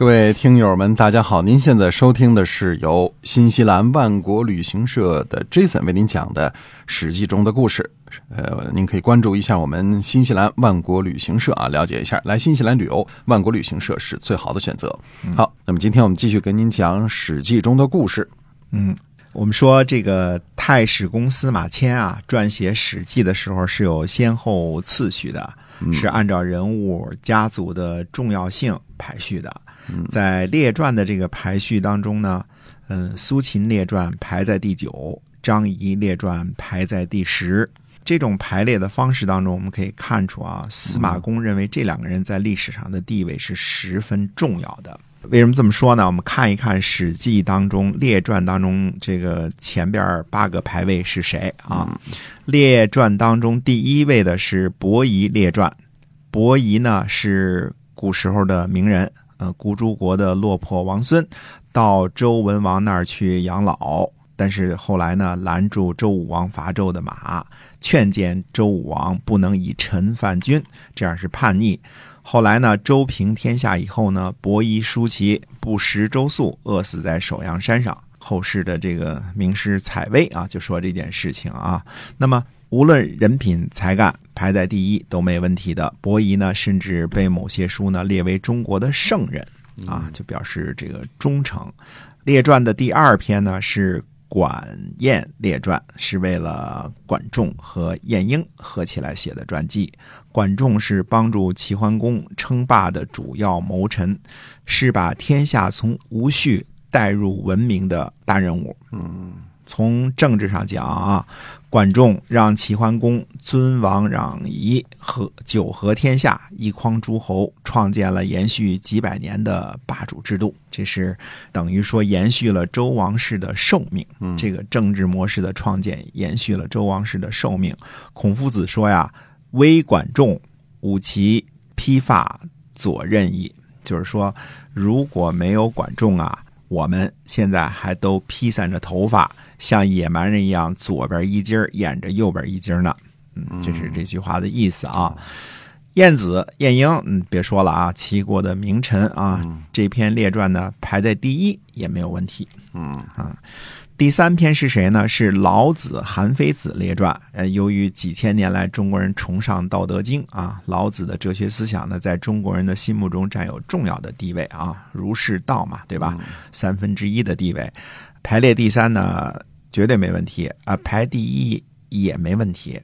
各位听友们，大家好！您现在收听的是由新西兰万国旅行社的 Jason 为您讲的《史记》中的故事。呃，您可以关注一下我们新西兰万国旅行社啊，了解一下来新西兰旅游，万国旅行社是最好的选择。好，那么今天我们继续跟您讲《史记》中的故事。嗯，我们说这个太史公司马迁啊，撰写《史记》的时候是有先后次序的，是按照人物、家族的重要性排序的。在列传的这个排序当中呢，嗯，苏秦列传排在第九，张仪列传排在第十。这种排列的方式当中，我们可以看出啊，司马公认为这两个人在历史上的地位是十分重要的。为什么这么说呢？我们看一看《史记》当中列传当中这个前边八个排位是谁啊？列传当中第一位的是伯夷列传，伯夷呢是古时候的名人。呃，孤诸国的落魄王孙，到周文王那儿去养老，但是后来呢，拦住周武王伐纣的马，劝谏周武王不能以臣犯君，这样是叛逆。后来呢，周平天下以后呢，伯夷叔齐不食周粟，饿死在首阳山上。后世的这个名师采薇啊，就说这件事情啊。那么。无论人品才干排在第一都没问题的，伯夷呢，甚至被某些书呢列为中国的圣人啊，就表示这个忠诚。列传的第二篇呢是管晏列传，是为了管仲和晏婴合起来写的传记。管仲是帮助齐桓公称霸的主要谋臣，是把天下从无序带入文明的大人物。嗯。从政治上讲啊，管仲让齐桓公尊王攘夷和九合天下，一匡诸侯，创建了延续几百年的霸主制度。这是等于说延续了周王室的寿命。嗯这个政治模式的创建，延续了周王室的寿命。孔夫子说呀：“微管仲，吾其披发左衽矣。”就是说，如果没有管仲啊。我们现在还都披散着头发，像野蛮人一样，左边一襟掩着右边一襟呢。嗯，这是这句话的意思啊。晏子晏婴，嗯，别说了啊，齐国的名臣啊，这篇列传呢排在第一也没有问题。嗯啊。第三篇是谁呢？是老子韩非子列传。呃，由于几千年来中国人崇尚《道德经》啊，老子的哲学思想呢，在中国人的心目中占有重要的地位啊，儒释道嘛，对吧？三分之一的地位，排列第三呢，绝对没问题啊，排第一也没问题。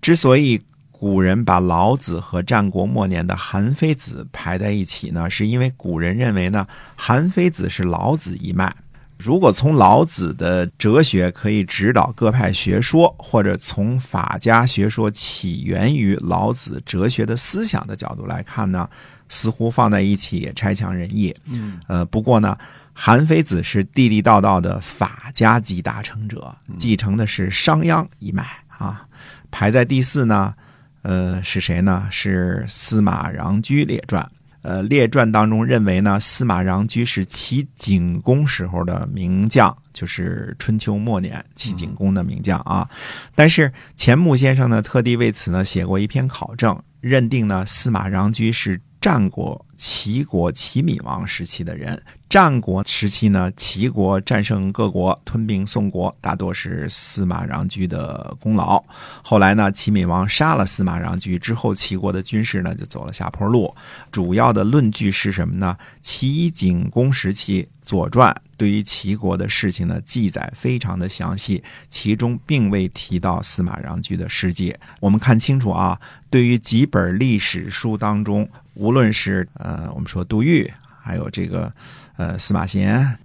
之所以古人把老子和战国末年的韩非子排在一起呢，是因为古人认为呢，韩非子是老子一脉。如果从老子的哲学可以指导各派学说，或者从法家学说起源于老子哲学的思想的角度来看呢，似乎放在一起也差强人意。嗯，呃，不过呢，韩非子是地地道道的法家集大成者，继承的是商鞅一脉啊。排在第四呢，呃，是谁呢？是司马穰苴列传。呃，列传当中认为呢，司马穰苴是齐景公时候的名将，就是春秋末年齐景公的名将啊。但是钱穆先生呢，特地为此呢写过一篇考证，认定呢司马穰苴是战国齐国齐闵王时期的人。战国时期呢，齐国战胜各国，吞并宋国，大多是司马穰苴的功劳。后来呢，齐闵王杀了司马穰苴之后，齐国的军事呢就走了下坡路。主要的论据是什么呢？齐景公时期，《左传》对于齐国的事情呢记载非常的详细，其中并未提到司马穰苴的事迹。我们看清楚啊，对于几本历史书当中，无论是呃，我们说杜预，还有这个。呃，司马贤，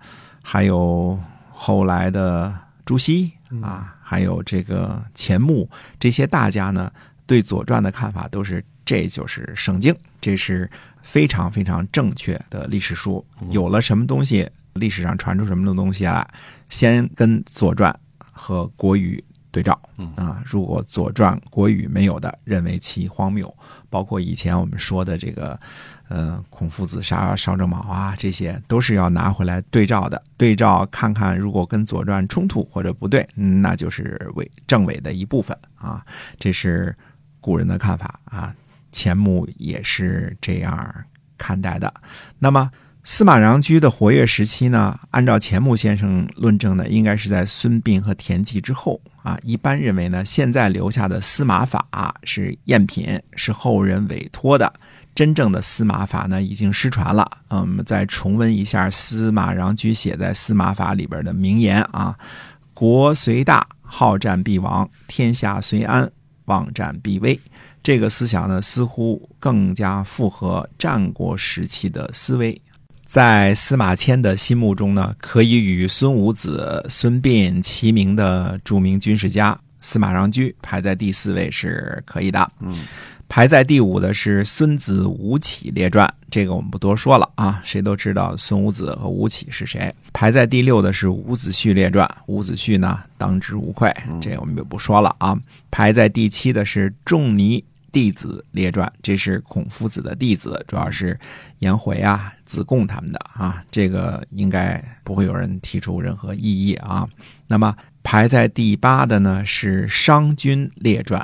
还有后来的朱熹啊，还有这个钱穆这些大家呢，对《左传》的看法都是这就是圣经，这是非常非常正确的历史书。有了什么东西，历史上传出什么的东西来，先跟《左传》和《国语》对照嗯啊。如果《左传》国语没有的，认为其荒谬。包括以前我们说的这个，呃，孔夫子杀邵正卯啊，这些都是要拿回来对照的，对照看看，如果跟《左传》冲突或者不对，嗯那就是伪正伪的一部分啊。这是古人的看法啊，钱穆也是这样看待的。那么司马穰苴的活跃时期呢，按照钱穆先生论证呢，应该是在孙膑和田忌之后啊。一般认为呢，现在留下的司马法是赝品，是后人委托的。真正的司马法呢，已经失传了。嗯，我们再重温一下司马穰苴写在司马法里边的名言啊：“国虽大，好战必亡；天下虽安，忘战必危。”这个思想呢，似乎更加符合战国时期的思维。在司马迁的心目中呢，可以与孙武子、孙膑齐名的著名军事家司马穰苴排在第四位是可以的。嗯，排在第五的是《孙子吴起列传》，这个我们不多说了啊，谁都知道孙武子和吴起是谁。排在第六的是《伍子胥列传》，伍子胥呢当之无愧，这我们就不说了啊。排在第七的是《仲尼弟子列传》，这是孔夫子的弟子，主要是颜回啊、子贡他们的啊，这个应该不会有人提出任何异议啊。那么排在第八的呢是《商君列传》。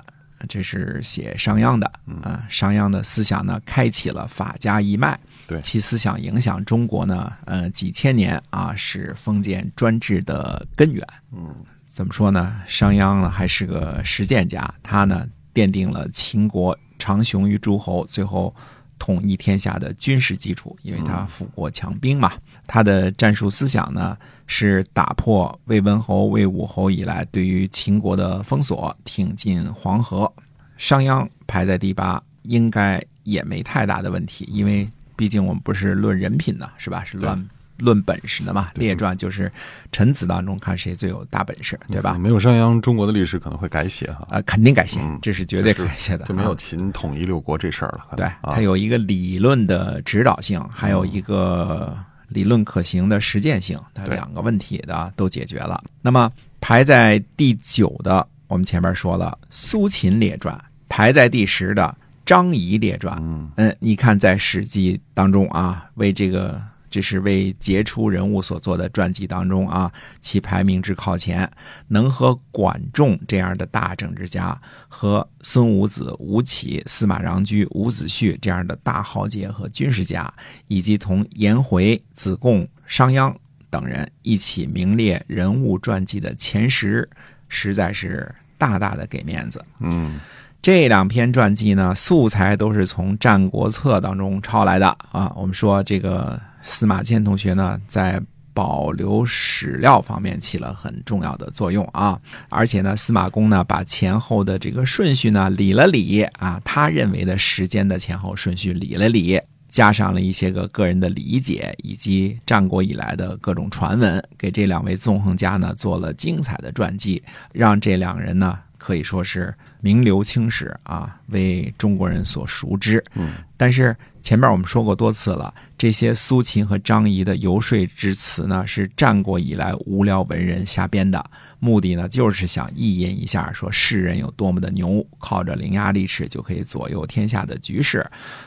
这是写商鞅的啊，商鞅的思想呢，开启了法家一脉，对其思想影响中国呢，呃，几千年啊，是封建专制的根源。嗯，怎么说呢？商鞅呢还是个实践家，他呢奠定了秦国长雄于诸侯，最后统一天下的军事基础，因为他富国强兵嘛。他的战术思想呢，是打破魏文侯、魏武侯以来对于秦国的封锁，挺进黄河。商鞅排在第八，应该也没太大的问题，因为毕竟我们不是论人品的，是吧？是论论本事的嘛。列传就是臣子当中看谁最有大本事，对吧？没有商鞅，中国的历史可能会改写哈，啊，肯定改写嗯，这是绝对改写的，就没有啊秦统一六国这事儿了。对，啊它有一个理论的指导性，还有一个理论可行的实践性，它两个问题的都解决了。那么排在第九的，我们前面说了《苏秦列传》，排在第十的《张仪列传》。嗯嗯，你看在《史记》当中啊，为这个这是为杰出人物所做的传记当中啊，其排名之靠前，能和管仲这样的大政治家，和孙武子、吴起、司马穰苴、伍子胥这样的大豪杰和军事家，以及同颜回、子贡、商鞅等人一起名列人物传记的前十，实在是大大的给面子。嗯这两篇传记呢，素材都是从《战国策》当中抄来的啊。我们说这个司马迁同学呢，在保留史料方面起了很重要的作用啊。而且呢，司马公呢把前后的这个顺序呢理了理啊，他认为的时间的前后顺序理了理。加上了一些个个人的理解，以及战国以来的各种传闻，给这两位纵横家呢做了精彩的传记，让这两人呢可以说是名留青史啊，为中国人所熟知。嗯，但是前面我们说过多次了，这些苏秦和张仪的游说之词呢，是战国以来无聊文人瞎编的，目的呢就是想意淫一下，说世人有多么的牛，靠着伶牙俐齿就可以左右天下的局势。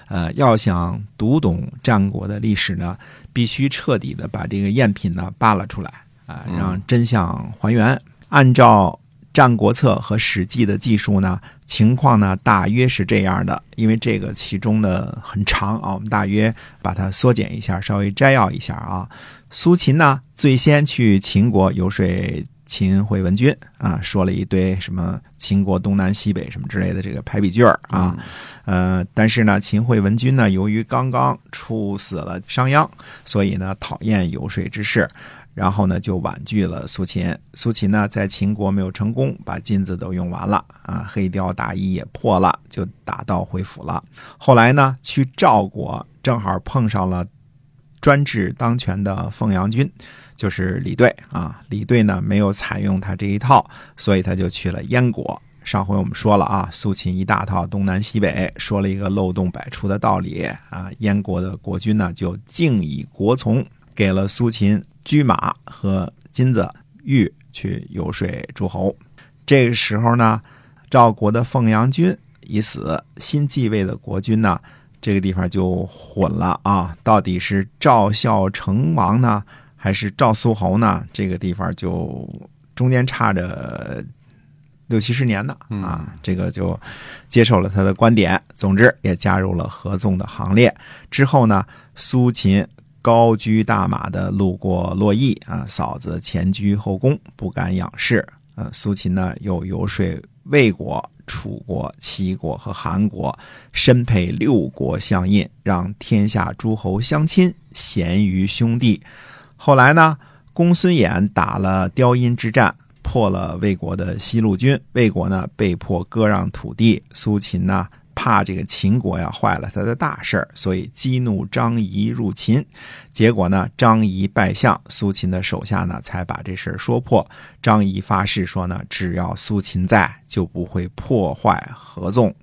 呃，要想读懂战国的历史呢，必须彻底的把这个赝品呢扒拉出来啊、嗯让真相还原。按照《战国策》和《史记》的记述呢，情况呢大约是这样的。因为这个其中的很长啊，我们大约把它缩减一下，稍微摘要一下啊。苏秦呢，最先去秦国游说秦惠文君啊，说了一堆什么秦国东南西北什么之类的这个排比句儿啊。呃，但是呢，秦惠文君呢，由于刚刚处死了商鞅，所以呢，讨厌游说之事，然后呢，就婉拒了苏秦。苏秦呢，在秦国没有成功，把金子都用完了啊，黑貂大衣也破了，就打道回府了。后来呢，去赵国，正好碰上了专制当权的凤阳君。就是李队啊，李队呢没有采用他这一套，所以他就去了燕国。上回我们说了啊，苏秦一大套东南西北，说了一个漏洞百出的道理啊。燕国的国君呢就敬以国从，给了苏秦车马和金子玉去游说诸侯。这个时候呢，赵国的凤阳君已死，新继位的国君呢，这个地方就混了啊，到底是赵孝成王呢，还是赵苏侯呢？这个地方就中间差着六七十年呢啊，这个就接受了他的观点，总之也加入了合纵的行列。之后呢，苏秦。高居大马的路过洛邑啊，嫂子前居后宫，不敢仰视。呃，苏秦呢又游说魏国、楚国、齐国和韩国，身配六国相印，让天下诸侯相亲，咸于兄弟。后来呢，公孙衍打了雕阴之战，破了魏国的西路军，魏国呢被迫割让土地，苏秦呢。怕这个秦国呀坏了他的大事儿，所以激怒张仪入秦。结果呢，张仪败相，苏秦的手下呢才把这事儿说破。张仪发誓说呢，只要苏秦在，就不会破坏合纵。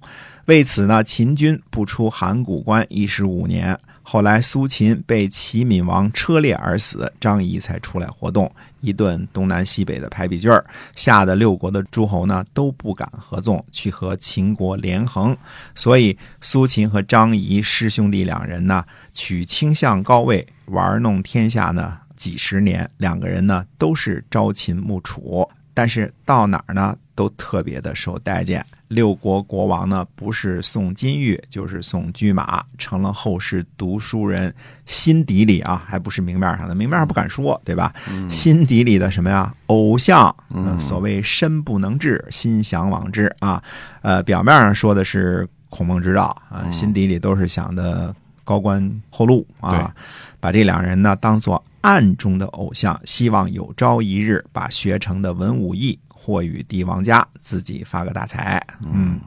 为此呢，秦军不出函谷关一十五年。后来苏秦被齐闵王车裂而死，张仪才出来活动，一顿东南西北的排比句儿，吓得六国的诸侯呢都不敢合纵，去和秦国连横。所以苏秦和张仪师兄弟两人呢，取卿相高位，玩弄天下呢几十年，两个人呢都是朝秦暮楚，但是到哪儿呢都特别的受待见。六国国王呢，不是送金玉，就是送驹马，成了后世读书人心底里啊，还不是明面上的，明面上不敢说，对吧？心底里的什么呀？偶像，所谓身不能至，心向往之啊。呃，表面上说的是孔孟之道啊，心底里都是想的高官厚禄啊。把这两人呢当做暗中的偶像，希望有朝一日把学成的文武艺。或与帝王家，自己发个大财。嗯，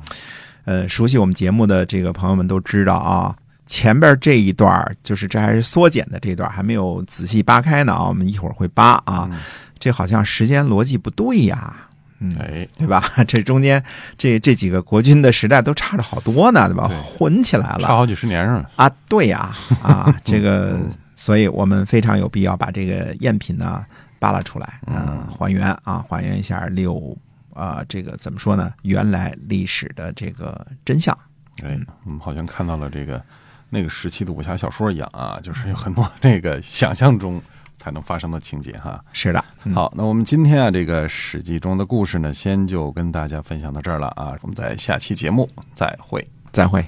呃，熟悉我们节目的这个朋友们都知道啊，前边这一段就是这还是缩减的这段，还没有仔细扒开呢啊。我们一会儿会扒啊，这好像时间逻辑不对呀，嗯，对吧？这中间这这几个国君的时代都差着好多呢，对吧？混起来了，差好几十年是吧？啊，对呀，啊，这个，所以我们非常有必要把这个赝品呢。扒拉出来，嗯，还原啊，还原一下六啊，这个怎么说呢？原来历史的这个真相。哎，我们好像看到了这个那个时期的武侠小说一样啊，就是有很多这个想象中才能发生的情节哈。是的，好，那我们今天啊，这个史记中的故事呢，先就跟大家分享到这儿了啊，我们在下期节目再会，再会。